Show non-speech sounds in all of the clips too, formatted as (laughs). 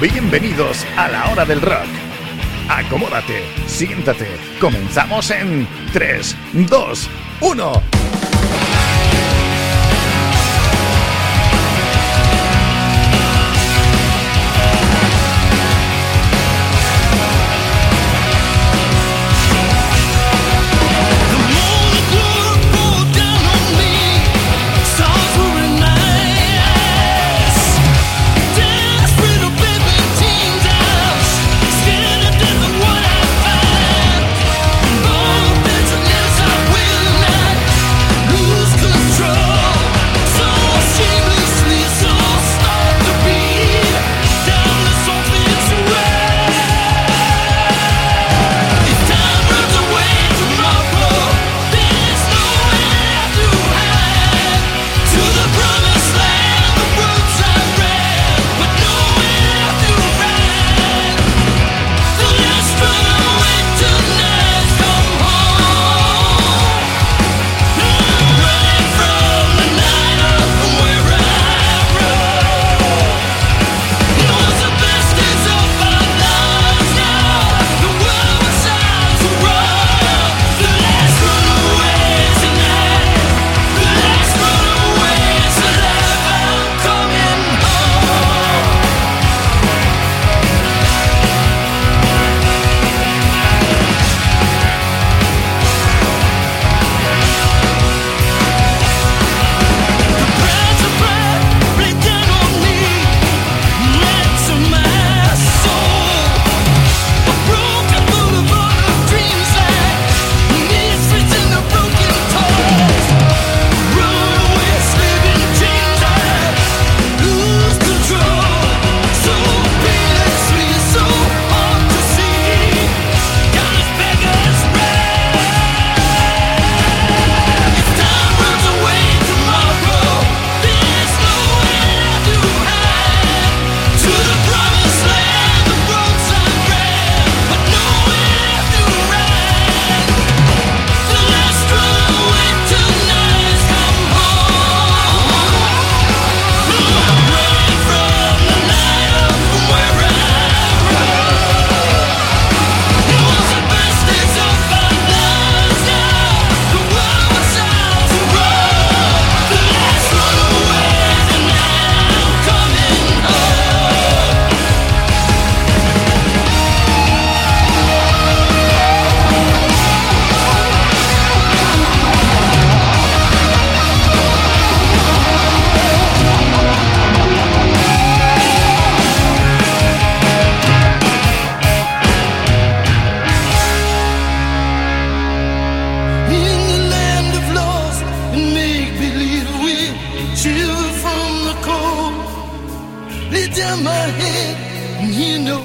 Bienvenidos a la hora del rock. Acomódate, siéntate. Comenzamos en 3, 2, 1.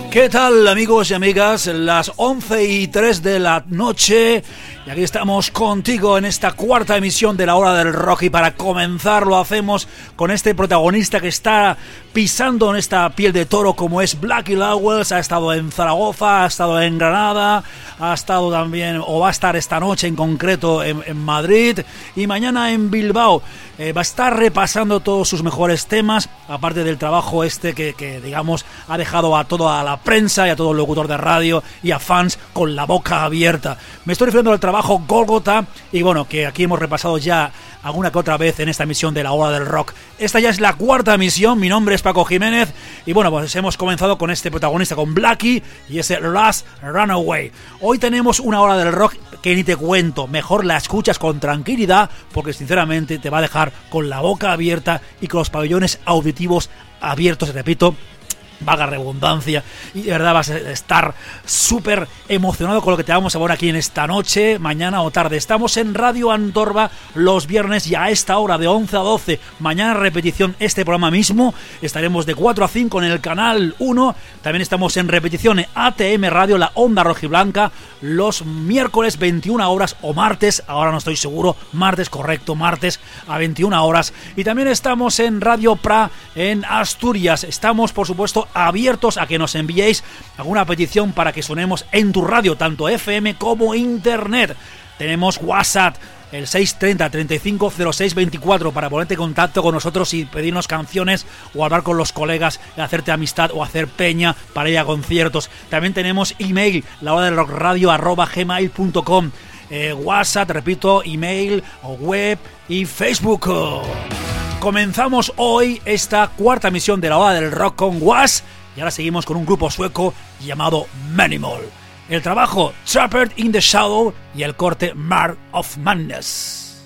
¿Qué tal amigos y amigas? Las 11 y 3 de la noche y aquí estamos contigo en esta cuarta emisión de la hora del rock y para comenzar lo hacemos con este protagonista que está pisando en esta piel de toro como es Blackie Lowells, ha estado en Zaragoza, ha estado en Granada, ha estado también o va a estar esta noche en concreto en, Madrid y mañana en Bilbao. Eh, va a estar repasando todos sus mejores temas, aparte del trabajo este que, que, digamos ha dejado a toda la prensa y a todo el locutor de radio y a fans con la boca abierta. Me estoy refiriendo al trabajo trabajo y bueno, que aquí hemos repasado ya alguna que otra vez en esta emisión de la hora del rock. Esta ya es la cuarta emisión, mi nombre es Paco Jiménez y bueno, pues hemos comenzado con este protagonista, con Blackie y ese Last Runaway. Hoy tenemos una hora del rock que ni te cuento, mejor la escuchas con tranquilidad porque sinceramente te va a dejar con la boca abierta y con los pabellones auditivos abiertos, repito, vaga redundancia, y de verdad vas a estar súper emocionado con lo que te vamos a ver aquí en esta noche, mañana o tarde. Estamos en Radio Antorba los viernes y a esta hora de 11 a 12, mañana repetición este programa mismo, estaremos de 4 a 5 en el canal 1, también estamos en repetición en ATM Radio, la onda rojiblanca, los miércoles 21 horas o martes, ahora no estoy seguro, martes correcto, martes a 21 horas, y también estamos en Radio Pra en Asturias, estamos por supuesto abiertos a que nos enviéis alguna petición para que sonemos en tu radio, tanto FM como Internet. Tenemos WhatsApp, el 630 350624 para ponerte en contacto con nosotros y pedirnos canciones o hablar con los colegas, hacerte amistad o hacer peña para ir a conciertos. También tenemos email, la hora arroba. Eh, WhatsApp, repito, email o web y Facebook. Comenzamos hoy esta cuarta misión de la hora del rock con Was y ahora seguimos con un grupo sueco llamado Manimal. El trabajo Trapper in the Shadow y el corte Mark of Madness.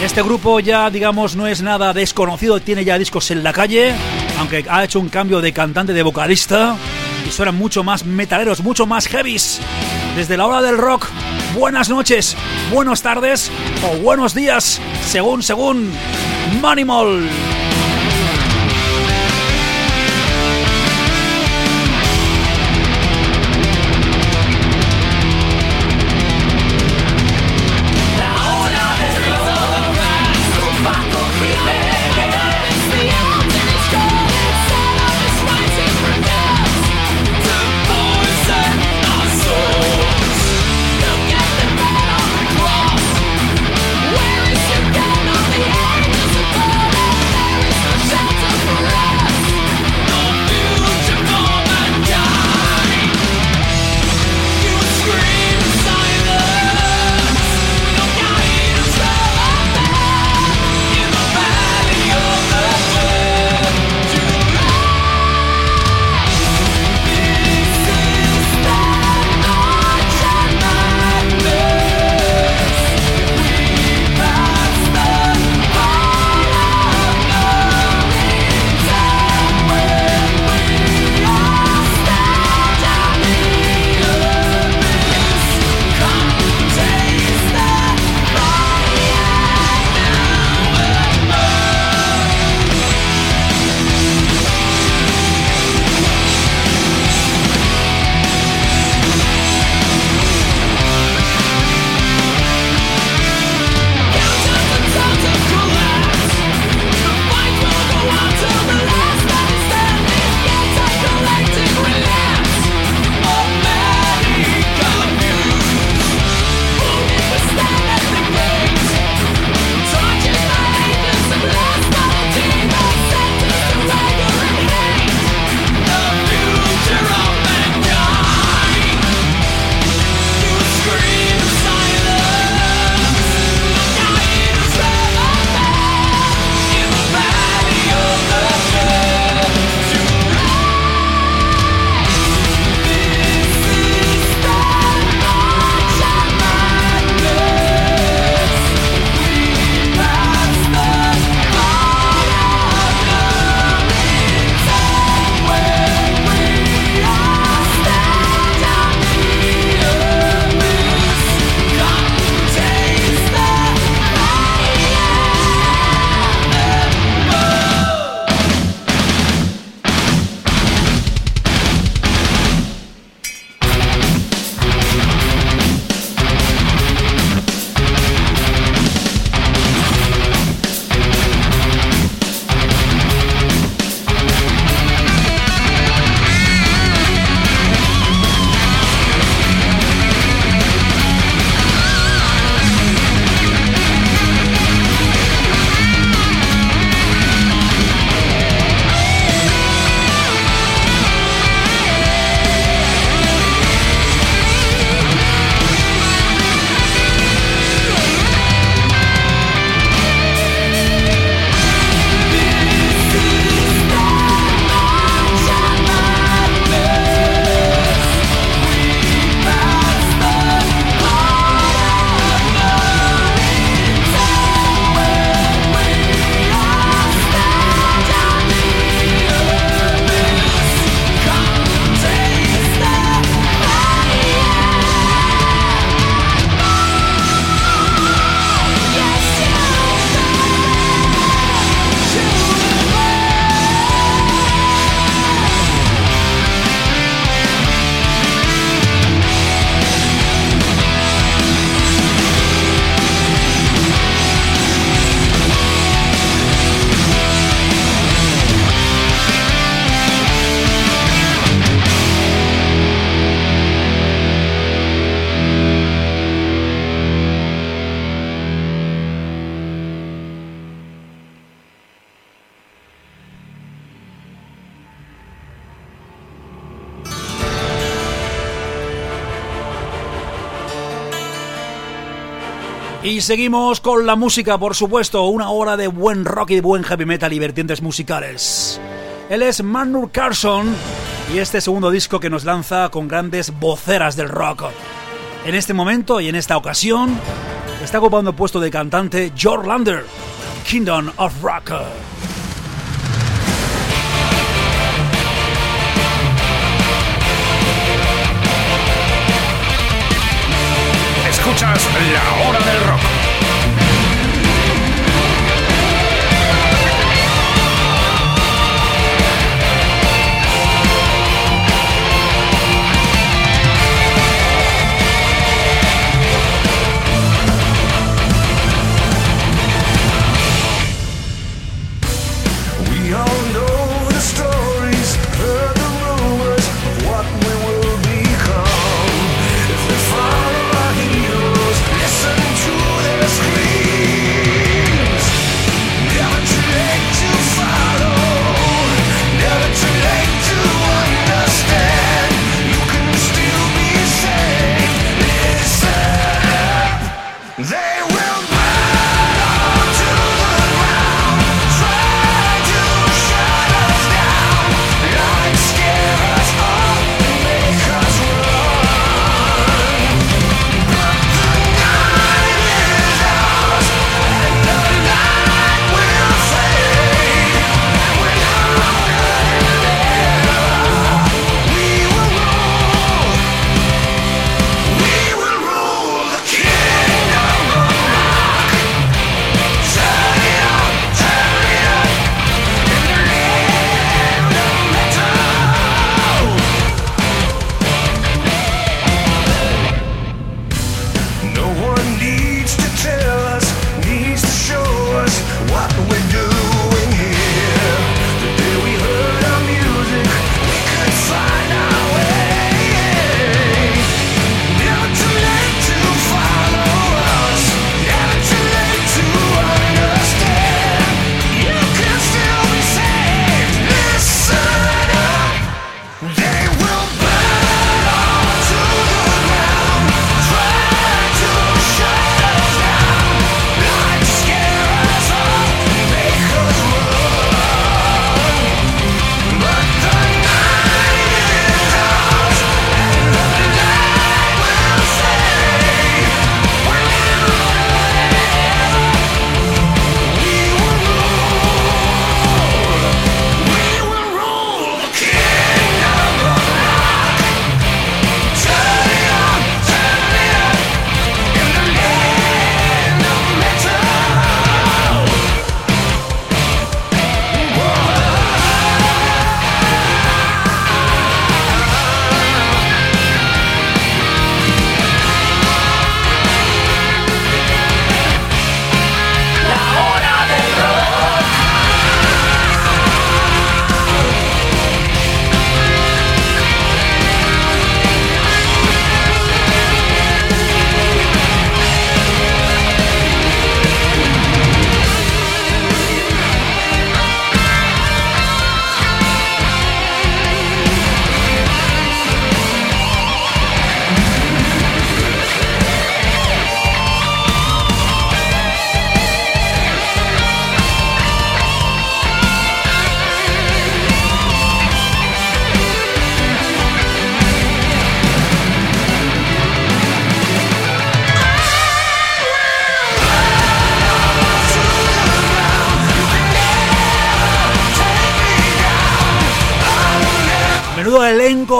Este grupo ya, digamos, no es nada desconocido, tiene ya discos en la calle, aunque ha hecho un cambio de cantante, de vocalista, y suenan mucho más metaleros, mucho más heavies. Desde la hora del rock, buenas noches, buenas tardes o buenos días, según, según, Manimal. Seguimos con la música, por supuesto, una hora de buen rock y buen heavy metal y vertientes musicales. Él es Manur Carson y este segundo disco que nos lanza con grandes voceras del rock. En este momento y en esta ocasión está ocupando el puesto de cantante George Lander, Kingdom of Rock. Escuchas La Hora del Rock.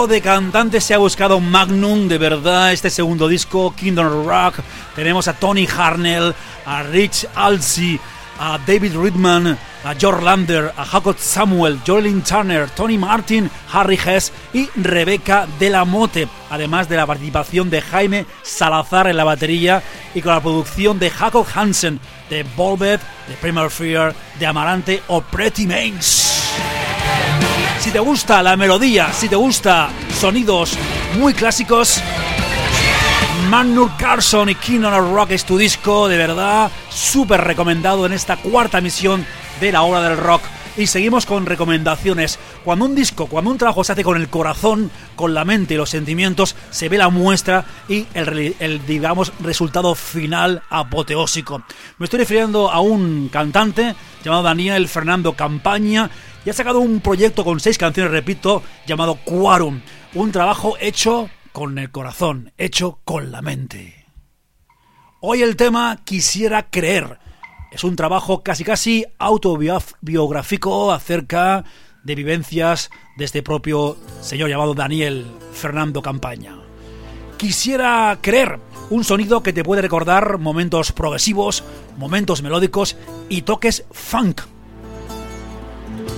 De cantantes se ha buscado Magnum, de verdad, este segundo disco, Kingdom Rock. Tenemos a Tony Harnell, a Rich Alsey, a David Ridman, a George Lander, a Jacob Samuel, Jolene Turner, Tony Martin, Harry Hess y Rebecca de la Mote, además de la participación de Jaime Salazar en la batería y con la producción de Jacob Hansen, de Volvet, de Primer Fear, de Amarante o Pretty Mains. Si te gusta la melodía, si te gusta sonidos muy clásicos, Magnus Carson y Kingdom of Rock es tu disco, de verdad, súper recomendado en esta cuarta misión de la hora del rock. Y seguimos con recomendaciones. Cuando un disco, cuando un trabajo se hace con el corazón, con la mente y los sentimientos, se ve la muestra y el, el digamos, resultado final apoteósico. Me estoy refiriendo a un cantante llamado Daniel Fernando Campaña y ha sacado un proyecto con seis canciones, repito, llamado Quorum. Un trabajo hecho con el corazón, hecho con la mente. Hoy el tema Quisiera creer. Es un trabajo casi casi autobiográfico acerca de vivencias de este propio señor llamado Daniel Fernando Campaña. Quisiera creer un sonido que te puede recordar momentos progresivos, momentos melódicos y toques funk.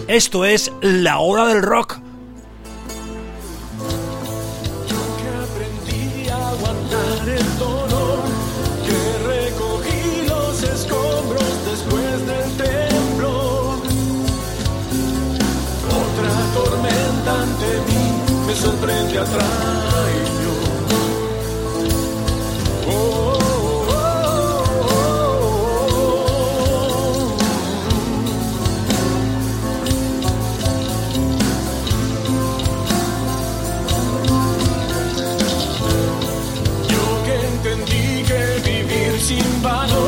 Esto es La Hora del Rock sorprende atrás. sin valor.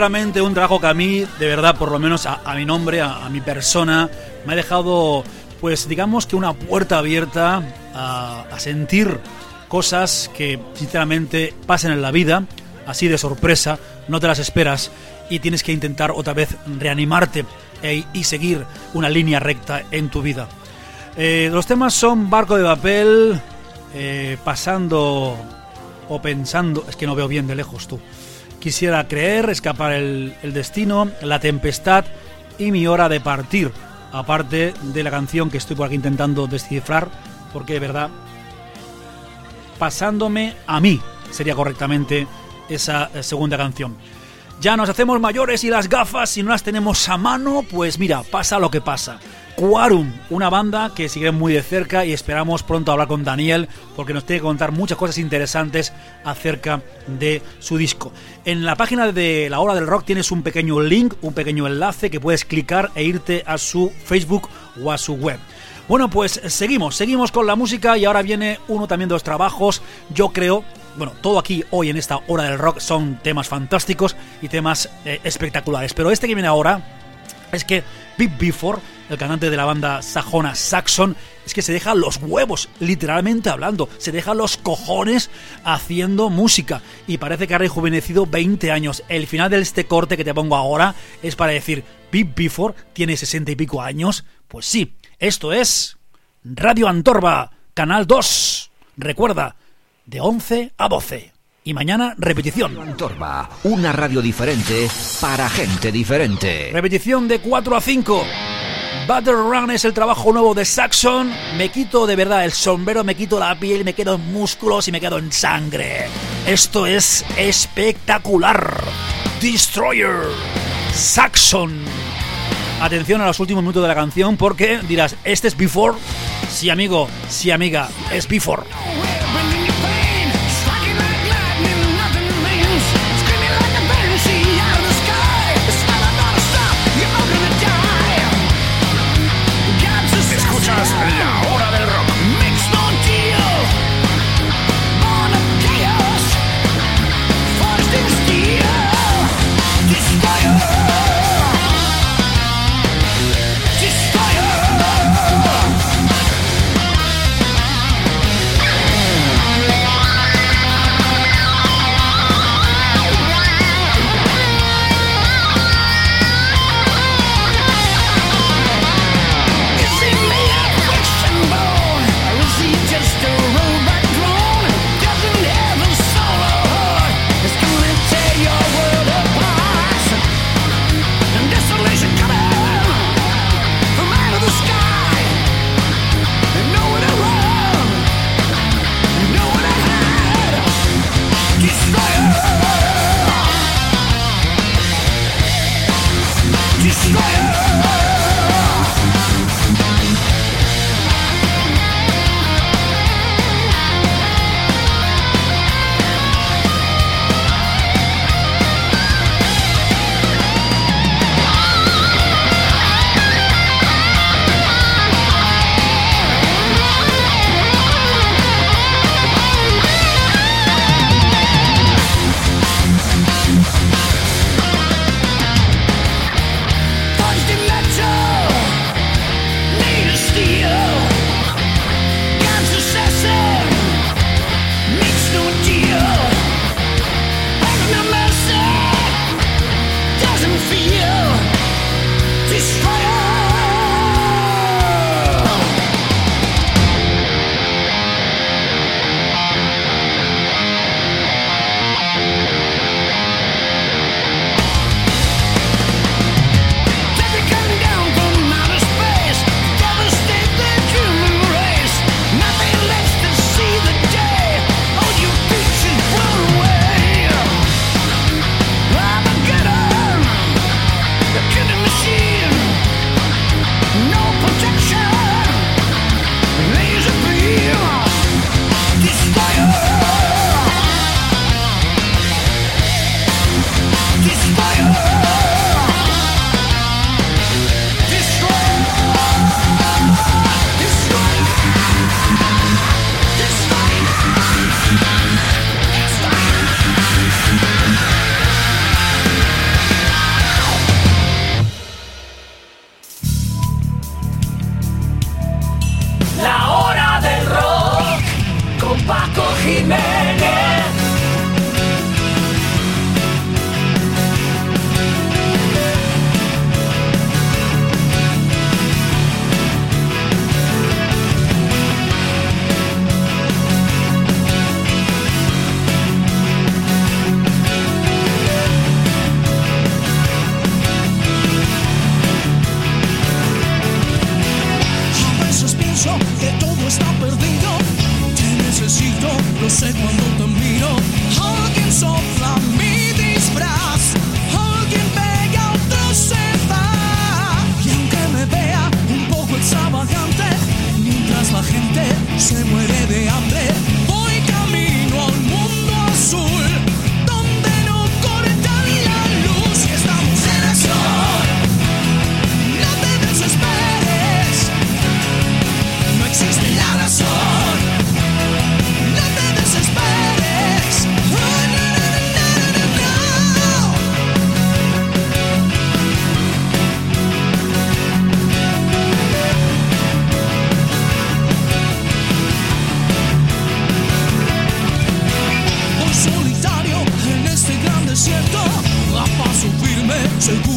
Sinceramente un trabajo que a mí, de verdad, por lo menos a, mi nombre, a, mi persona, me ha dejado, pues digamos que una puerta abierta a, sentir cosas que sinceramente pasan en la vida, así de sorpresa, no te las esperas y tienes que intentar otra vez reanimarte e, y seguir una línea recta en tu vida. Eh, los temas son Barco de Papel, eh, pasando o pensando, es que no veo bien de lejos tú. Quisiera creer, escapar el, destino, la tempestad y mi hora de partir. Aparte de la canción que estoy por aquí intentando descifrar, porque de verdad, pasándome a mí, sería correctamente esa eh, segunda canción. Ya nos hacemos mayores y las gafas, si no las tenemos a mano, pues mira, pasa lo que pasa. Quarum, una banda que sigue muy de cerca y esperamos pronto hablar con Daniel porque nos tiene que contar muchas cosas interesantes acerca de su disco. En la página de La Hora del Rock tienes un pequeño link, un pequeño enlace que puedes clicar e irte a su Facebook o a su web. Bueno, pues seguimos, seguimos con la música y ahora viene uno también de los trabajos, yo creo, bueno, todo aquí hoy en esta hora del rock son temas fantásticos y temas eh, espectaculares, pero este que viene ahora es que Big Before, el cantante de la banda sajona Saxon, es que se deja los huevos, literalmente hablando, se deja los cojones haciendo música y parece que ha rejuvenecido 20 años. El final de este corte que te pongo ahora es para decir, Big Before tiene 60 y pico años, pues sí, esto es Radio Antorba, Canal 2. Recuerda, de 11 a 12. Y mañana repetición. Antorba, una radio diferente para gente diferente. Repetición de 4 a 5. Battle Run es el trabajo nuevo de Saxon. Me quito de verdad el sombrero, me quito la piel, me quedo en músculos y me quedo en sangre. Esto es espectacular. Destroyer. Saxon. Atención a los últimos minutos de la canción porque dirás, ¿este es Before? Sí, amigo, sí, amiga, es Before. Say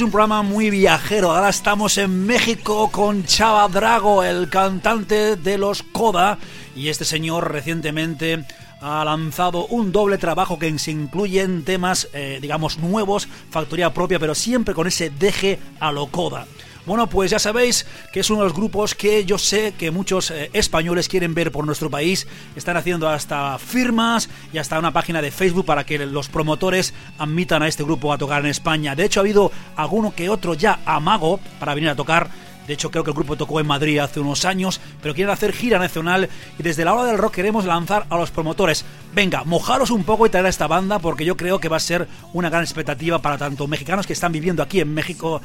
es un programa muy viajero. Ahora estamos en México con Chava Drago, el cantante de los Coda. Y este señor recientemente ha lanzado un doble trabajo que se incluyen temas, eh, digamos, nuevos, factoría propia, pero siempre con ese deje a lo Coda. Bueno, pues ya sabéis que es uno de los grupos que yo sé que muchos eh, españoles quieren ver por nuestro país. Están haciendo hasta firmas y hasta una página de Facebook para que los promotores admitan a este grupo a tocar en España. De hecho, ha habido alguno que otro ya amago para venir a tocar. De hecho, creo que el grupo tocó en Madrid hace unos años, pero quieren hacer gira nacional y desde la hora del rock queremos lanzar a los promotores. Venga, mojaros un poco y traer a esta banda porque yo creo que va a ser una gran expectativa para tanto mexicanos que están viviendo aquí en México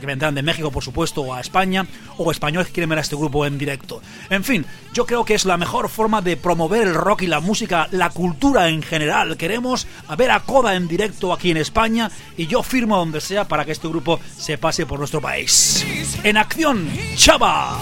que vendrán de México, por supuesto, o a España, o españoles que quieren ver a este grupo en directo. En fin, yo creo que es la mejor forma de promover el rock y la música, la cultura en general. Queremos ver a Coda en directo aquí en España y yo firmo donde sea para que este grupo se pase por nuestro país. En acción, Chava.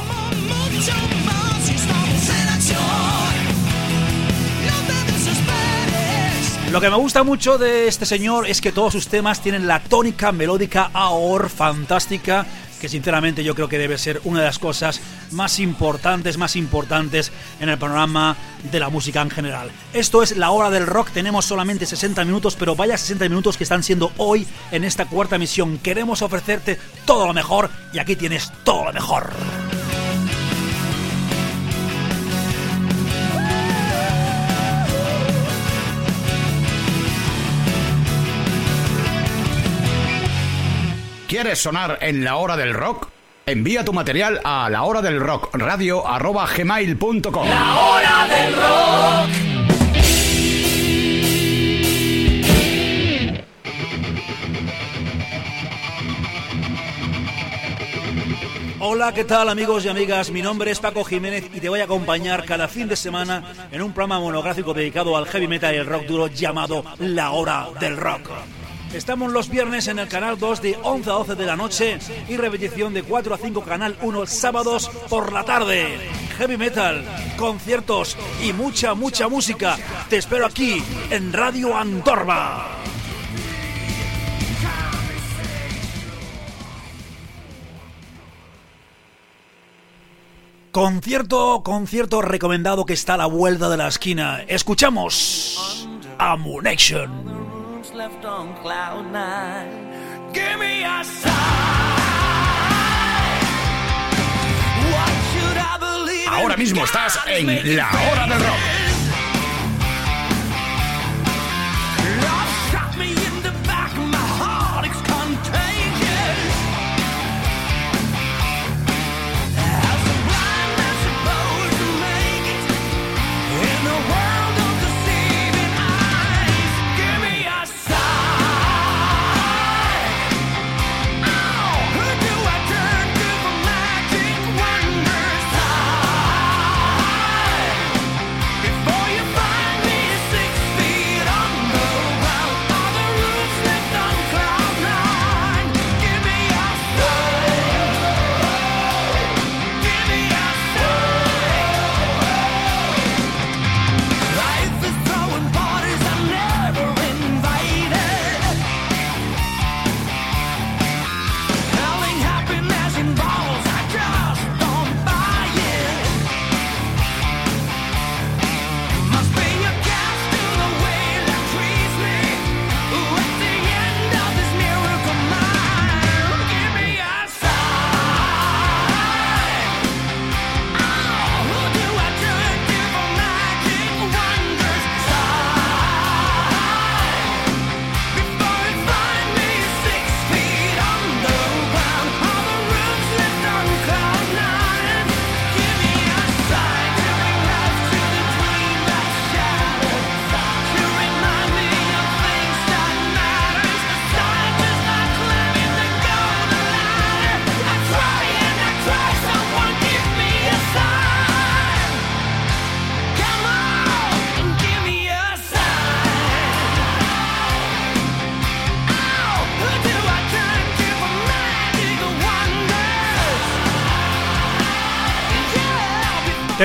Lo que me gusta mucho de este señor es que todos sus temas tienen la tónica melódica AOR fantástica que sinceramente yo creo que debe ser una de las cosas más importantes, más importantes en el panorama de la música en general. Esto es la hora del rock, tenemos solamente 60 minutos, pero vaya 60 minutos que están siendo hoy en esta cuarta misión. Queremos ofrecerte todo lo mejor y aquí tienes todo lo mejor. ¿Quieres sonar en la hora del rock? Envía tu material a la hora del rock radio gmail.com. La hora del rock. Hola, ¿qué tal amigos y amigas? Mi nombre es Paco Jiménez y te voy a acompañar cada fin de semana en un programa monográfico dedicado al heavy metal y el rock duro llamado La Hora del Rock. Estamos los viernes en el canal 2 de 11 a 12 de la noche y repetición de 4 a 5 canal 1 sábados por la tarde. Heavy metal, conciertos y mucha, mucha música. Te espero aquí en Radio Andorra. Concierto, concierto recomendado que está a la vuelta de la esquina. Escuchamos Amunation. Left on cloud nine. Give me a sign. Ahora mismo estás en la hora del rock.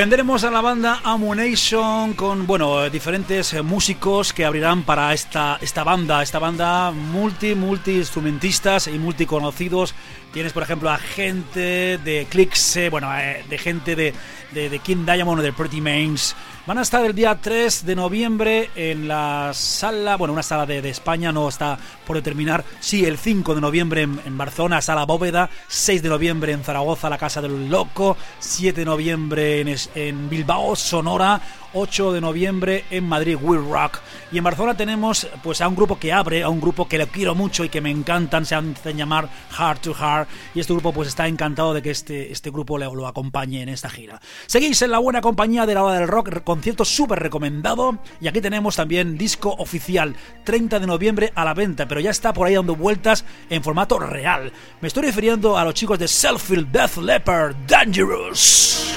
Tendremos a la banda Ammunition con, bueno, diferentes músicos que abrirán para esta, esta banda, esta banda multi, multi instrumentistas y multi conocidos. Tienes, por ejemplo, a gente de Clicks, bueno, eh, de gente de, de, de King Diamond o de Pretty Mains. Van a estar el día 3 de noviembre en la sala, bueno, una sala de, España, no está por determinar. Sí, el 5 de noviembre en, Barcelona, sala Bóveda. 6 de noviembre en Zaragoza, la Casa del Loco. 7 de noviembre en, en Bilbao, Sonora. 8 de noviembre en Madrid, Will Rock. Y en Barcelona tenemos pues a un grupo que abre, a un grupo que le quiero mucho y que me encantan, se hacen llamar Heart to Heart. Y este grupo pues está encantado de que este, este grupo le, lo acompañe en esta gira. Seguís en la buena compañía de la hora del rock, concierto súper recomendado. Y aquí tenemos también disco oficial, 30 de noviembre a la venta, pero ya está por ahí dando vueltas en formato real. Me estoy refiriendo a los chicos de Selfield Death Leopard Dangerous.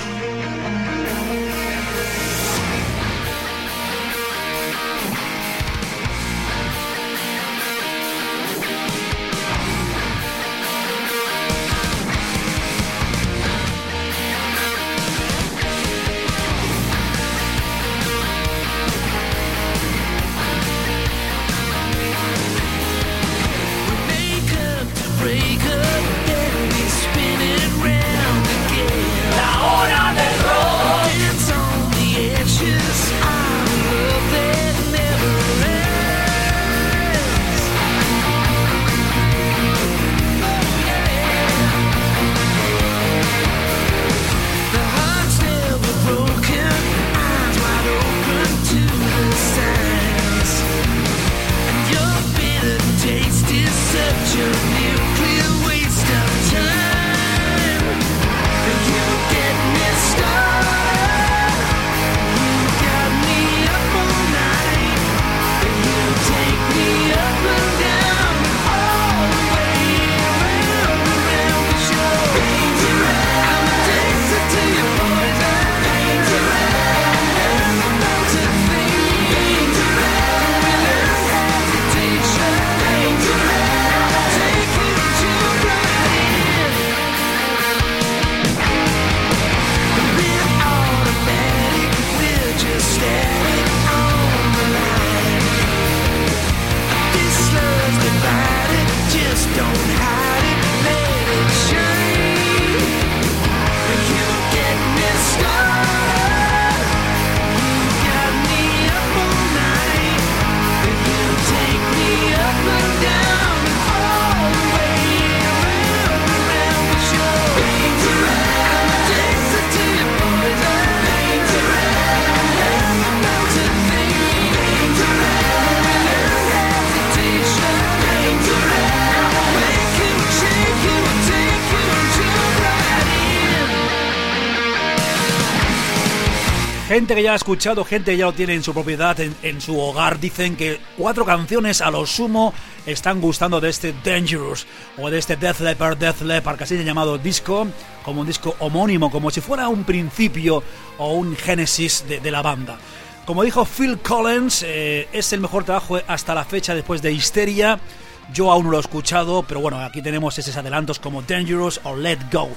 Gente que ya ha escuchado, gente que ya lo tiene en su propiedad, en, su hogar, dicen que cuatro canciones a lo sumo están gustando de este Dangerous o de este Death Leopard, Death Leopard, casi llamado disco, como un disco homónimo, como si fuera un principio o un génesis de, la banda. Como dijo Phil Collins, eh, es el mejor trabajo hasta la fecha después de Histeria. Yo aún no lo he escuchado, pero bueno, aquí tenemos esos adelantos como Dangerous o Let Go.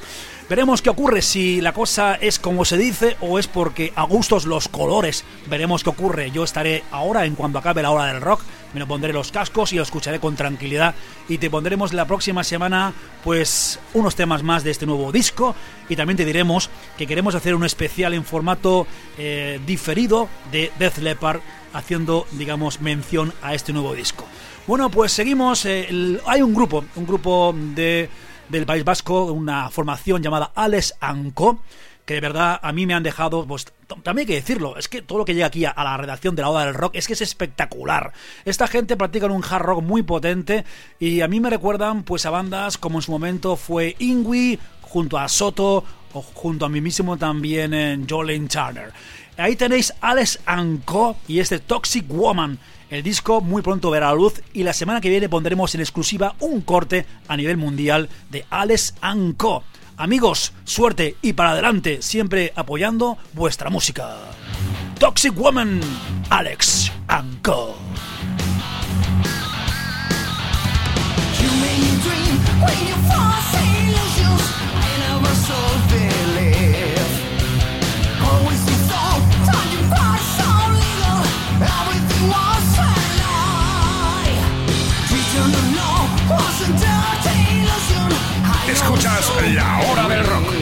Veremos qué ocurre, si la cosa es como se dice o es porque a gustos los colores. Veremos qué ocurre. Yo estaré ahora, en cuanto acabe la hora del rock, me lo pondré los cascos y lo escucharé con tranquilidad. Y te pondremos la próxima semana, pues, unos temas más de este nuevo disco. Y también te diremos que queremos hacer un especial en formato eh, diferido de Death Leopard, haciendo, digamos, mención a este nuevo disco. Bueno, pues seguimos. Eh, hay un grupo, un grupo de del País Vasco, una formación llamada Alex Anco, que de verdad a mí me han dejado, pues también hay que decirlo, es que todo lo que llega aquí a, la redacción de la Oda del Rock es que es espectacular. Esta gente practica un hard rock muy potente y a mí me recuerdan pues a bandas como en su momento fue Ingui, junto a Soto o junto a mí mismo también en Jolene Turner. Ahí tenéis Alex Anco y este Toxic Woman. El disco muy pronto verá la luz y la semana que viene pondremos en exclusiva un corte a nivel mundial de Alex Co. Amigos, suerte y para adelante, siempre apoyando vuestra música. Toxic Woman, Alex Co. Escuchas La Hora del Rock.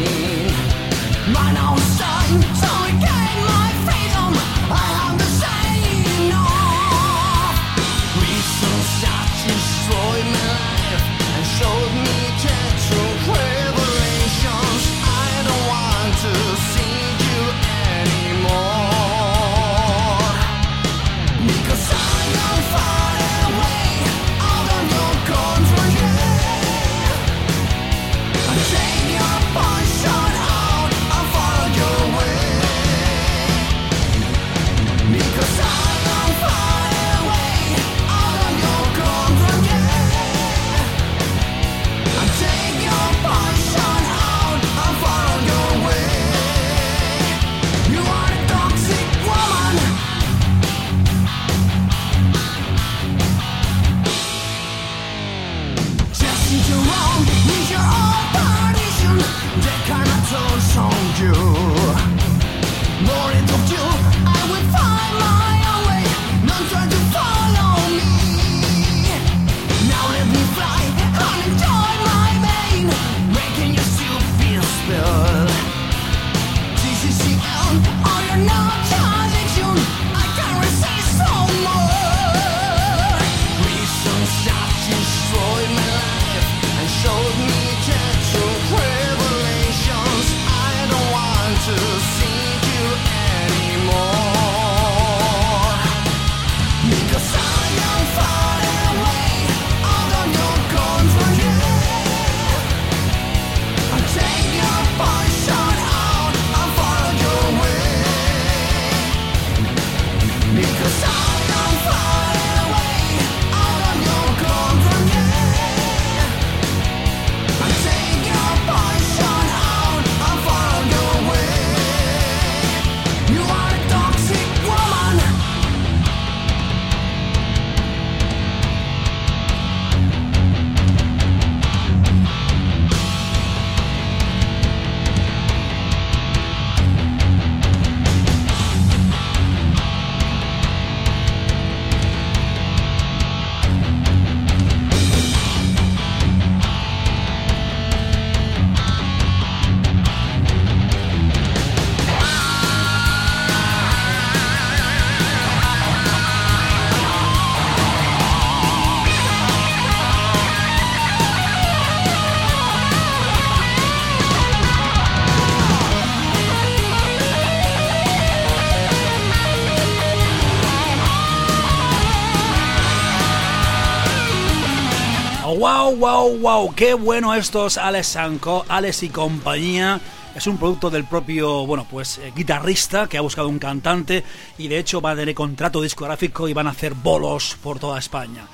Wow, wow, qué bueno estos Alex Sanko, Alex y compañía. Es un producto del propio, bueno, pues eh, guitarrista que ha buscado un cantante y de hecho va a tener contrato discográfico y van a hacer bolos por toda España.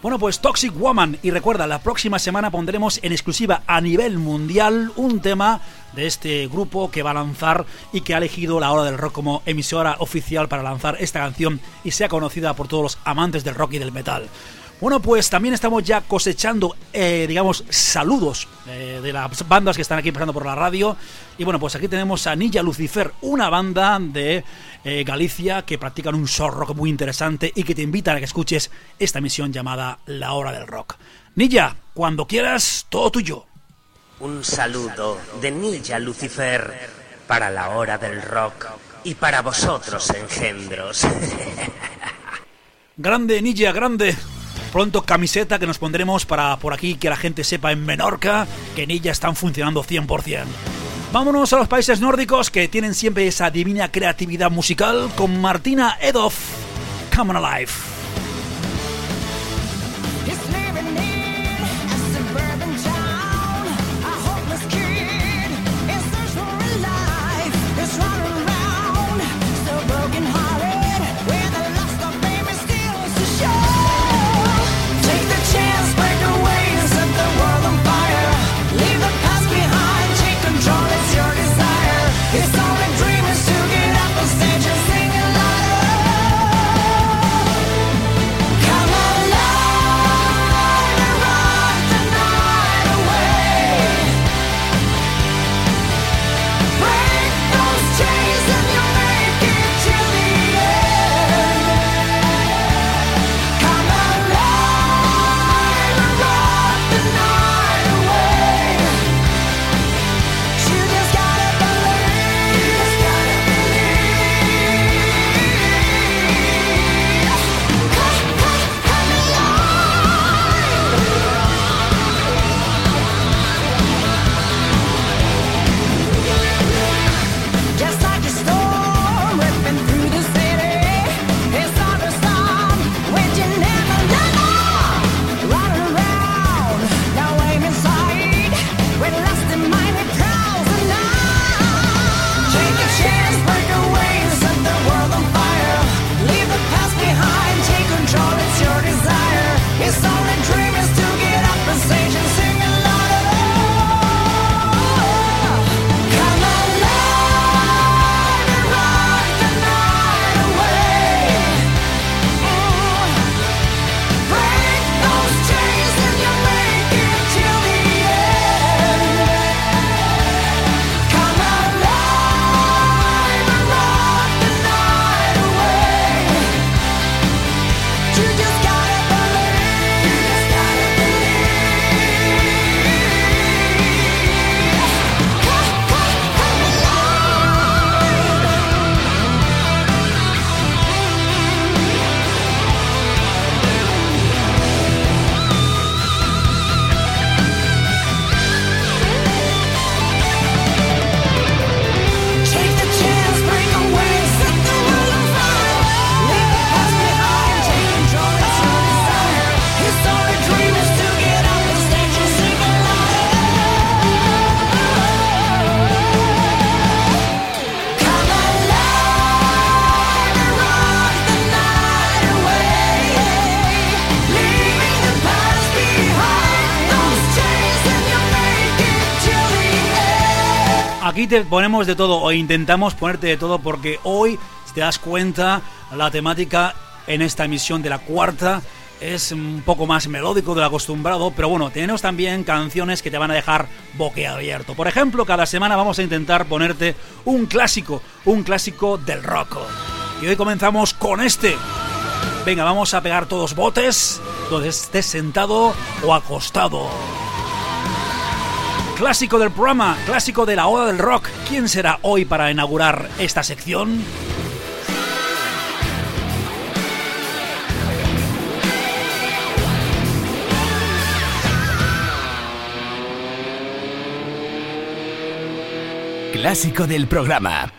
Bueno, pues Toxic Woman. Y recuerda, la próxima semana pondremos en exclusiva a nivel mundial un tema de este grupo que va a lanzar y que ha elegido la hora del rock como emisora oficial para lanzar esta canción y sea conocida por todos los amantes del rock y del metal. Bueno, pues también estamos ya cosechando, eh, digamos, saludos eh, de las bandas que están aquí pasando por la radio. Y bueno, pues aquí tenemos a Nilla Lucifer, una banda de eh, Galicia que practican un show rock muy interesante y que te invitan a que escuches esta misión llamada La Hora del Rock. Nilla, cuando quieras, todo tuyo. Un saludo de Nilla Lucifer para la Hora del Rock y para vosotros, engendros. (laughs) grande, Nilla, grande. Pronto camiseta que nos pondremos para por aquí que la gente sepa en Menorca que en ella están funcionando 100%. Vámonos a los países nórdicos que tienen siempre esa divina creatividad musical con Martina Edoff, Come Alive. Ponemos de todo, o intentamos ponerte de todo, porque hoy, si te das cuenta, la temática en esta emisión de la cuarta es un poco más melódico de lo acostumbrado, pero bueno, tenemos también canciones que te van a dejar boquiabierto. Por ejemplo, cada semana vamos a intentar ponerte un clásico, un clásico del rock. Y hoy comenzamos con este. Venga, vamos a pegar todos botes, donde estés sentado o acostado. Clásico del programa, clásico de la hora del rock. ¿Quién será hoy para inaugurar esta sección? Clásico del programa.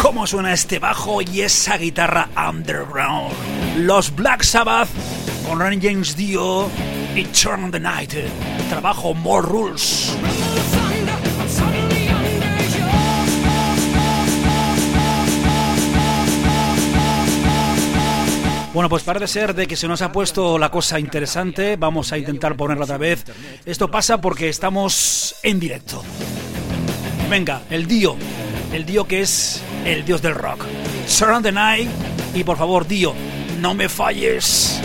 ¿Cómo suena este bajo y esa guitarra underground? Los Black Sabbath con Ronnie James Dio y Turn on the Night. Trabajo More Rules. Bueno, pues parece ser de que se nos ha puesto la cosa interesante. Vamos a intentar ponerla otra vez. Esto pasa porque estamos en directo. Venga, el Dio. El Dio que es el dios del rock. Surround the Night. Y por favor, Dio, no me falles.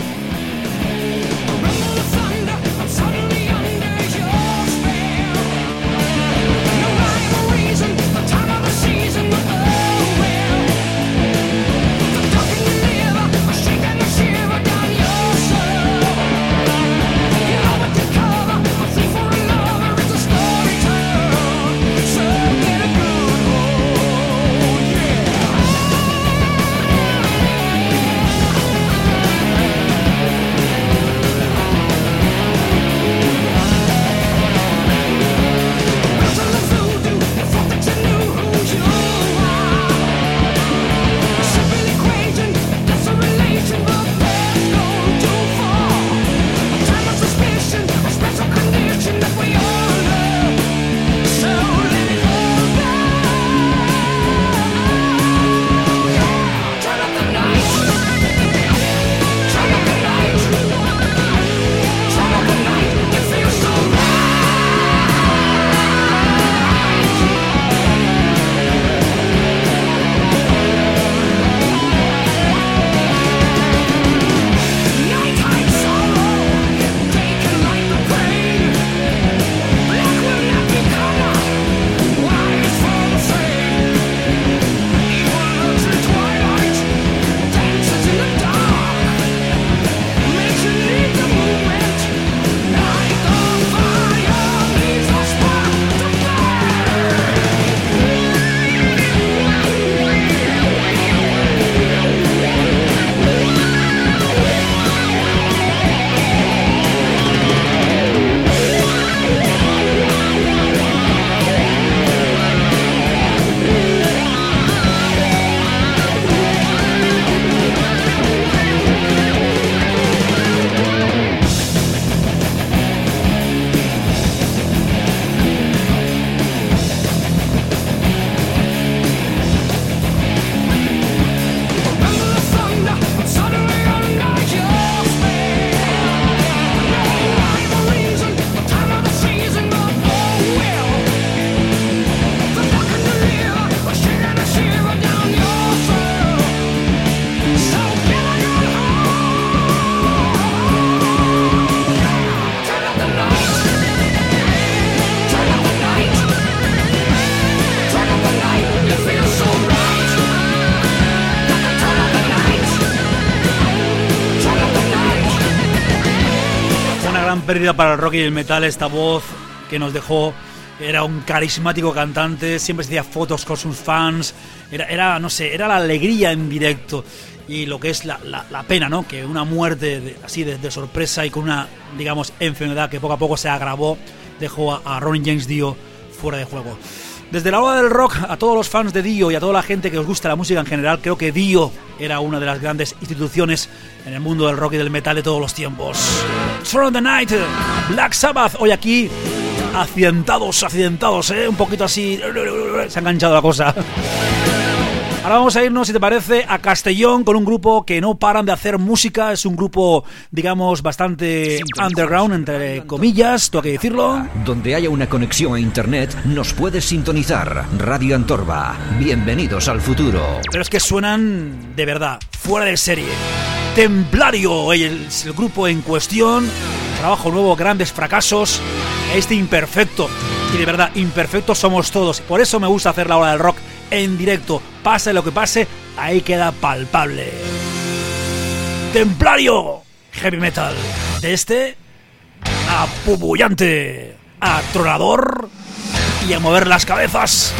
Pérdida para el rock y el metal esta voz que nos dejó. Era un carismático cantante, siempre hacía fotos con sus fans. Era, era, no sé, era la alegría en directo. Y lo que es la, la, pena, ¿no? Que una muerte así de, sorpresa y con una, digamos, enfermedad que poco a poco se agravó, dejó a, a Ronnie James Dio fuera de juego. Desde la hora del rock, a todos los fans de Dio y a toda la gente que os gusta la música en general, creo que Dio era una de las grandes instituciones en el mundo del rock y del metal de todos los tiempos. Turn the Night, Black Sabbath, hoy aquí, accidentados, accidentados, ¿eh? un poquito así, se ha enganchado la cosa. Ahora vamos a irnos, si te parece, a Castellón con un grupo que no paran de hacer música. Es un grupo, digamos, bastante underground, entre comillas, tú hay que decirlo. Donde haya una conexión a internet, nos puedes sintonizar. Radio Antorba. Bienvenidos al futuro. Pero es que suenan de verdad, fuera de serie. Templario es el grupo en cuestión. Trabajo nuevo, grandes fracasos. Este imperfecto. Y de verdad, imperfectos somos todos. Por eso me gusta hacer la hora del rock en directo. Pase lo que pase, ahí queda palpable. Templario Heavy Metal. De este apubullante, atronador y a mover las cabezas.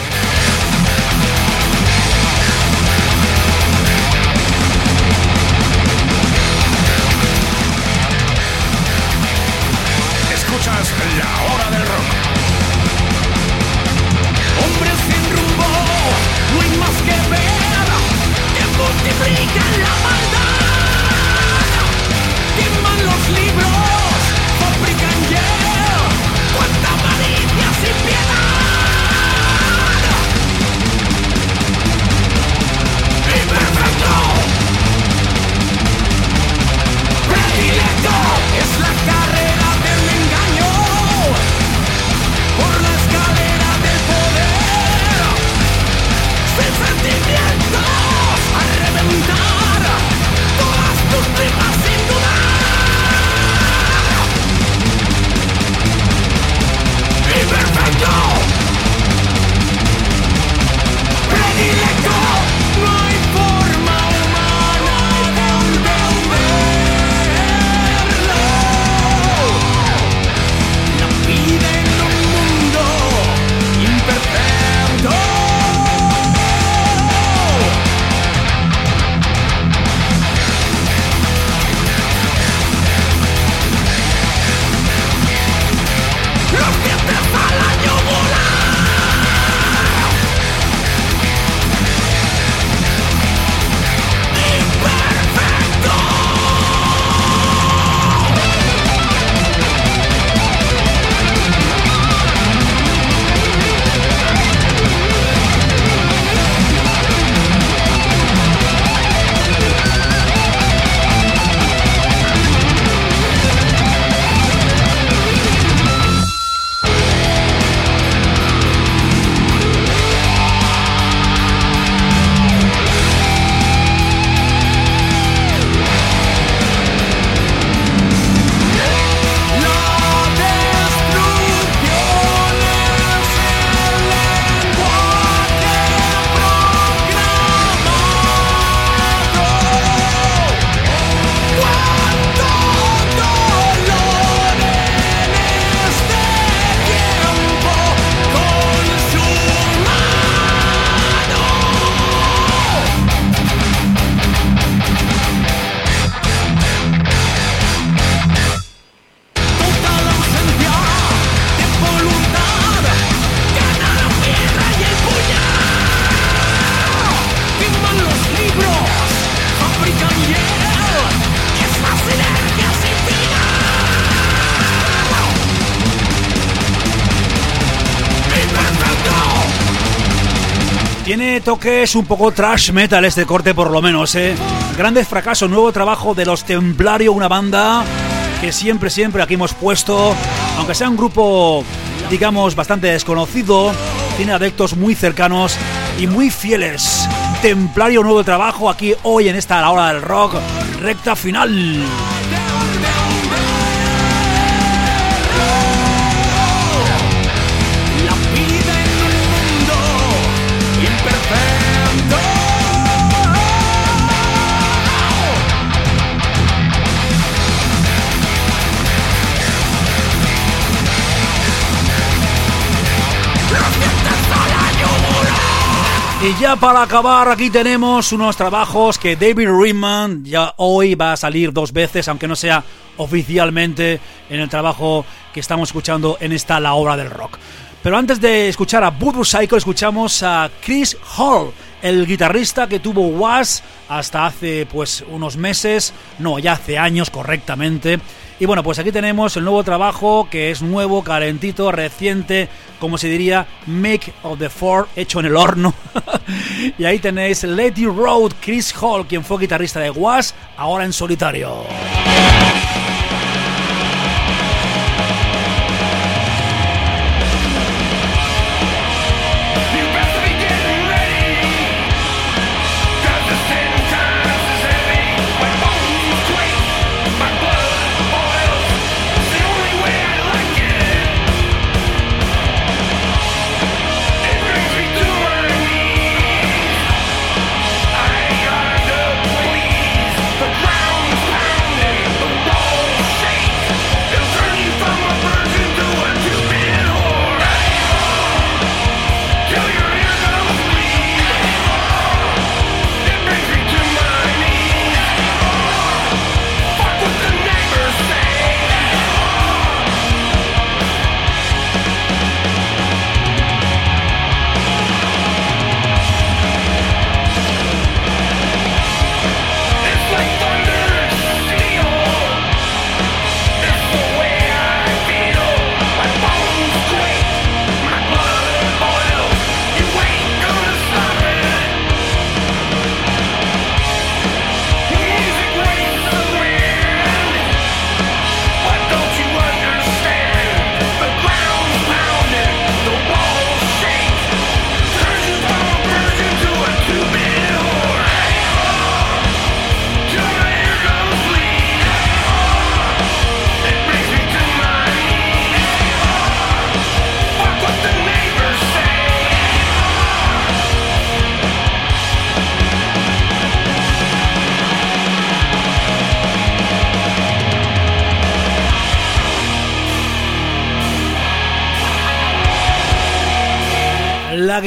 Toques un poco trash metal este corte por lo menos, ¿eh? Grandes fracasos, nuevo trabajo de los Templario, una banda que siempre, siempre aquí hemos puesto, aunque sea un grupo, digamos, bastante desconocido, tiene adeptos muy cercanos y muy fieles. Templario, nuevo trabajo aquí hoy en esta hora del rock, recta final. Y ya para acabar, aquí tenemos unos trabajos que David Rimman ya hoy va a salir dos veces, aunque no sea oficialmente en el trabajo que estamos escuchando en esta La Obra del Rock. Pero antes de escuchar a Voodoo Cycle, escuchamos a Chris Hall, el guitarrista que tuvo Was hasta hace pues unos meses, no, ya hace años correctamente. Y bueno, pues aquí tenemos el nuevo trabajo que es nuevo, calentito, reciente, como se diría, Make of the Four, hecho en el horno. (laughs) y ahí tenéis Lady Road, Chris Hall, quien fue guitarrista de Was, ahora en solitario.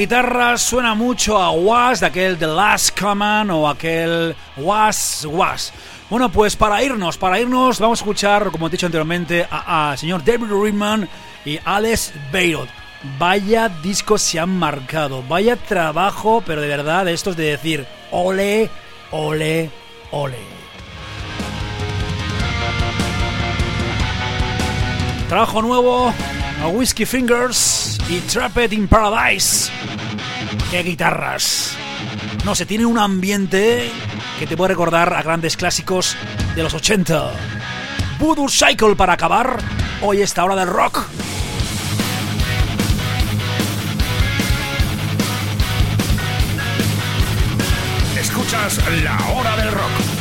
Guitarra suena mucho a Was, de aquel The Last Command o aquel Was Was. Bueno, pues para irnos, para irnos, vamos a escuchar, como he dicho anteriormente, a, señor David Riemann y Alex Beirut. Vaya discos se han marcado, vaya trabajo, pero de verdad, esto es de decir, ole, ole, ole. Trabajo nuevo, a Whiskey Fingers y Trapped in Paradise. ¡Qué guitarras! No se tiene un ambiente que te puede recordar a grandes clásicos de los 80. Voodoo Cycle para acabar hoy esta hora del rock. Escuchas la hora del rock.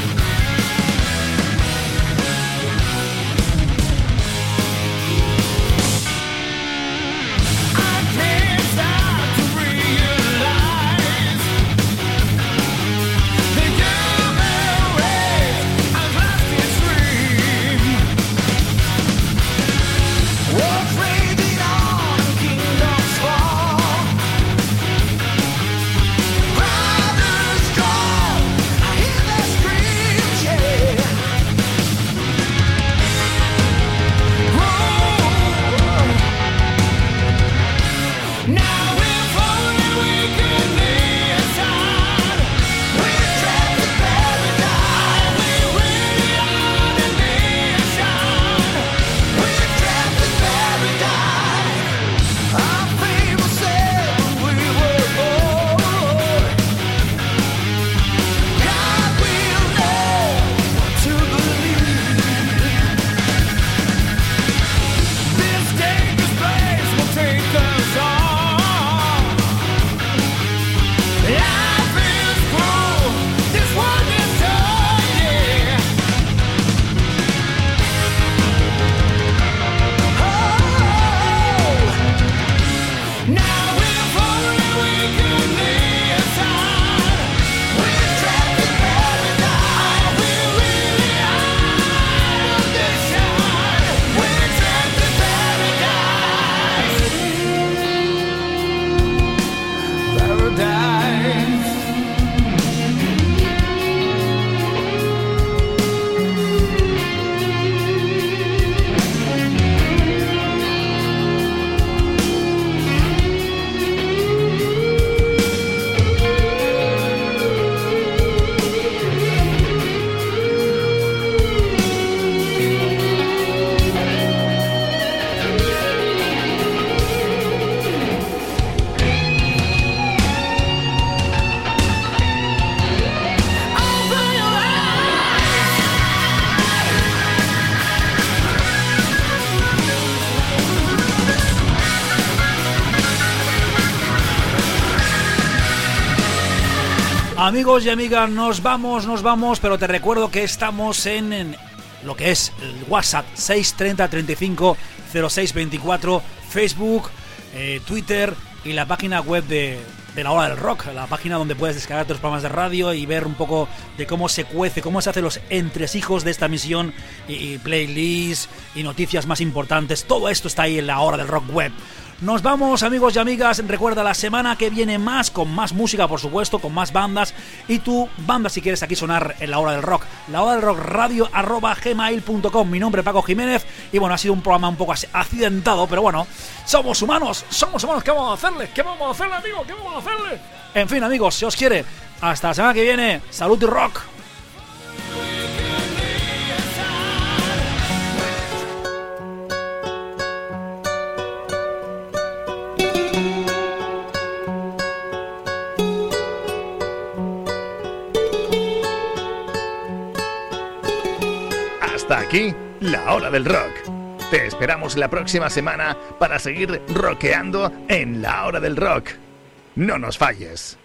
Amigos y amigas, nos vamos, nos vamos, pero te recuerdo que estamos en, lo que es el WhatsApp 630 35 0624, Facebook, eh, Twitter y la página web de, de la hora del rock, la página donde puedes descargar tus programas de radio y ver un poco de cómo se cuece, cómo se hacen los entresijos de esta misión y, y playlists y noticias más importantes. Todo esto está ahí en la hora del rock web. Nos vamos amigos y amigas, recuerda la semana que viene más, con más música por supuesto, con más bandas y tu banda si quieres aquí sonar en la hora del rock. La hora del rock radio arroba gmail.com, mi nombre es Paco Jiménez y bueno, ha sido un programa un poco accidentado, pero bueno, somos humanos, somos humanos, ¿qué vamos a hacerle? ¿Qué vamos a hacerle amigos? ¿Qué vamos a hacerle? En fin amigos, si os quiere, hasta la semana que viene, salud y rock. La hora del rock. Te esperamos la próxima semana para seguir rockeando en la hora del rock. No nos falles.